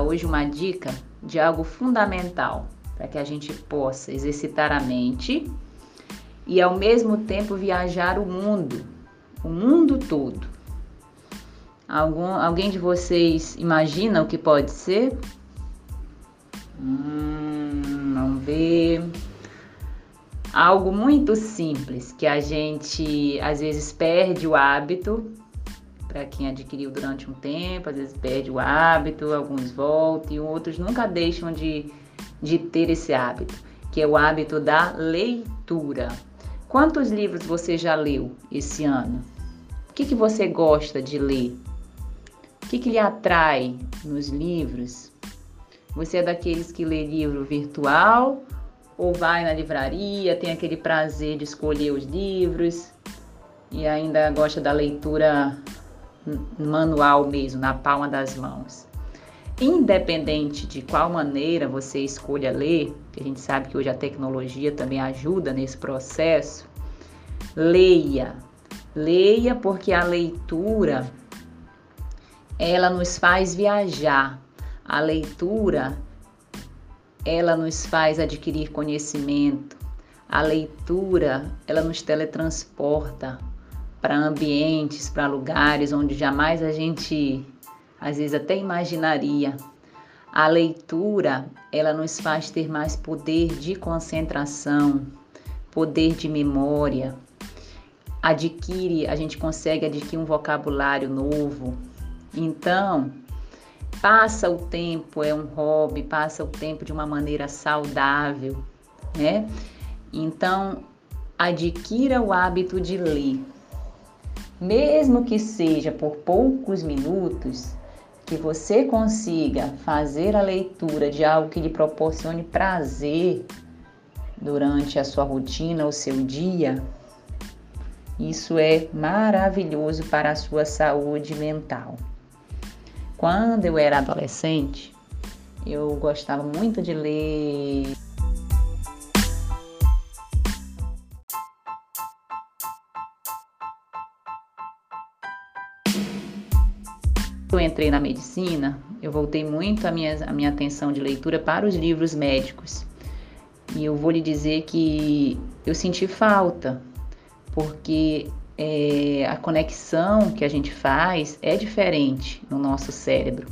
Hoje uma dica de algo fundamental para que a gente possa exercitar a mente e ao mesmo tempo viajar o mundo, o mundo todo. Algum, alguém de vocês imagina o que pode ser? Hum, vamos ver. Algo muito simples que a gente às vezes perde o hábito para quem adquiriu durante um tempo, às vezes perde o hábito, alguns voltam e outros nunca deixam de, de ter esse hábito, que é o hábito da leitura. Quantos livros você já leu esse ano? O que, que você gosta de ler? O que, que lhe atrai nos livros? Você é daqueles que lê livro virtual ou vai na livraria, tem aquele prazer de escolher os livros e ainda gosta da leitura manual mesmo, na palma das mãos. Independente de qual maneira você escolha ler, a gente sabe que hoje a tecnologia também ajuda nesse processo, leia. Leia porque a leitura ela nos faz viajar. A leitura ela nos faz adquirir conhecimento. A leitura, ela nos teletransporta para ambientes, para lugares onde jamais a gente, às vezes, até imaginaria. A leitura, ela nos faz ter mais poder de concentração, poder de memória. Adquire, a gente consegue adquirir um vocabulário novo. Então, passa o tempo, é um hobby, passa o tempo de uma maneira saudável, né? Então, adquira o hábito de ler mesmo que seja por poucos minutos, que você consiga fazer a leitura de algo que lhe proporcione prazer durante a sua rotina, o seu dia, isso é maravilhoso para a sua saúde mental. Quando eu era adolescente, eu gostava muito de ler entrei na medicina, eu voltei muito a minha, a minha atenção de leitura para os livros médicos. E eu vou lhe dizer que eu senti falta, porque é, a conexão que a gente faz é diferente no nosso cérebro.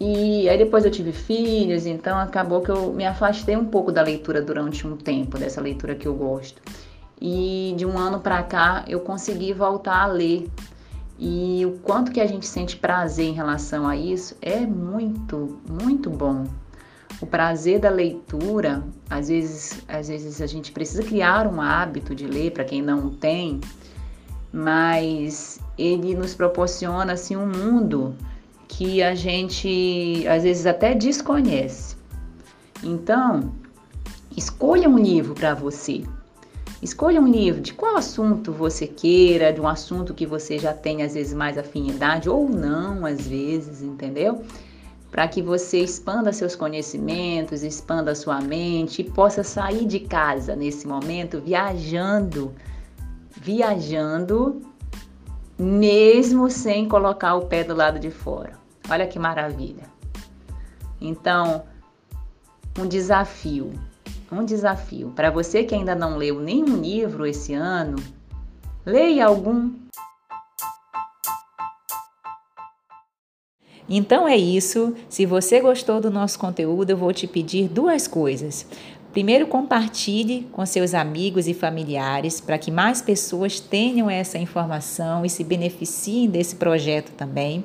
E aí depois eu tive filhos, então acabou que eu me afastei um pouco da leitura durante um tempo, dessa leitura que eu gosto. E de um ano para cá eu consegui voltar a ler e o quanto que a gente sente prazer em relação a isso é muito, muito bom. O prazer da leitura, às vezes, às vezes a gente precisa criar um hábito de ler para quem não tem, mas ele nos proporciona assim um mundo que a gente às vezes até desconhece. Então, escolha um livro para você. Escolha um livro de qual assunto você queira, de um assunto que você já tem às vezes mais afinidade ou não, às vezes, entendeu? Para que você expanda seus conhecimentos, expanda sua mente e possa sair de casa nesse momento viajando, viajando, mesmo sem colocar o pé do lado de fora. Olha que maravilha. Então, um desafio um desafio. Para você que ainda não leu nenhum livro esse ano, leia algum. Então é isso. Se você gostou do nosso conteúdo, eu vou te pedir duas coisas. Primeiro, compartilhe com seus amigos e familiares para que mais pessoas tenham essa informação e se beneficiem desse projeto também.